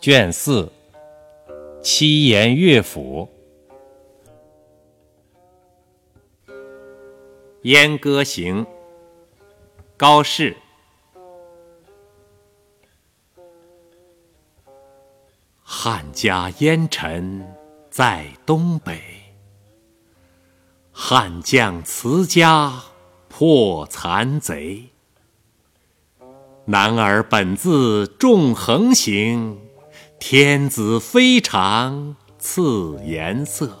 卷四七言乐府《燕歌行》高适。汉家烟尘在东北，汉将辞家破残贼。男儿本自重横行，天子非常赐颜色。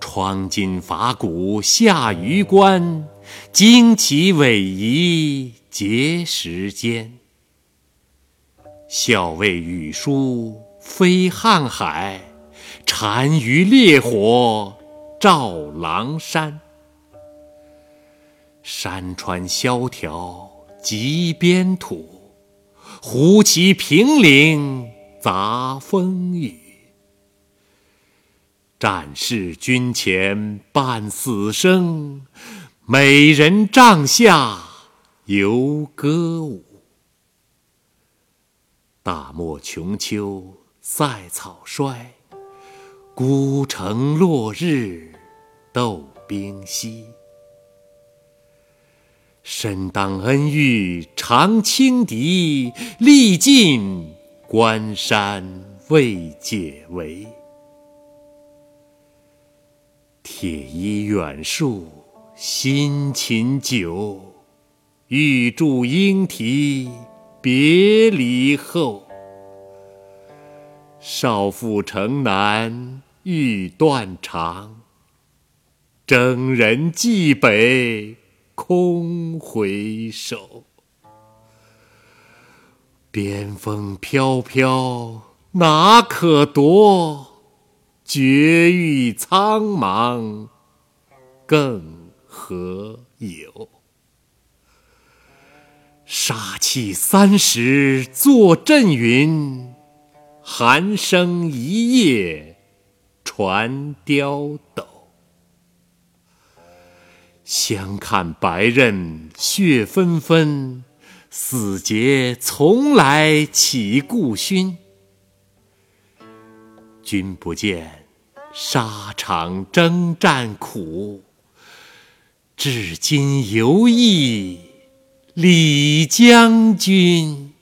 窗金法鼓下榆关，旌旗逶迤结石间。校尉羽书飞瀚海，单于烈火照狼山。山川萧条极边土，胡骑凭陵杂风雨。战士军前伴死生，美人帐下犹歌舞。大漠穷秋塞草衰，孤城落日斗兵稀。身当恩遇常轻敌，力尽关山未解围。铁衣远戍辛勤久，玉柱应啼。别离后，少妇城南欲断肠，征人蓟北空回首。边风飘飘哪可夺？绝域苍茫更何有？杀气三十作阵云，寒声一夜传刁斗。相看白刃血纷纷，死节从来岂顾勋？君不见沙场征战苦，至今犹忆。李将军。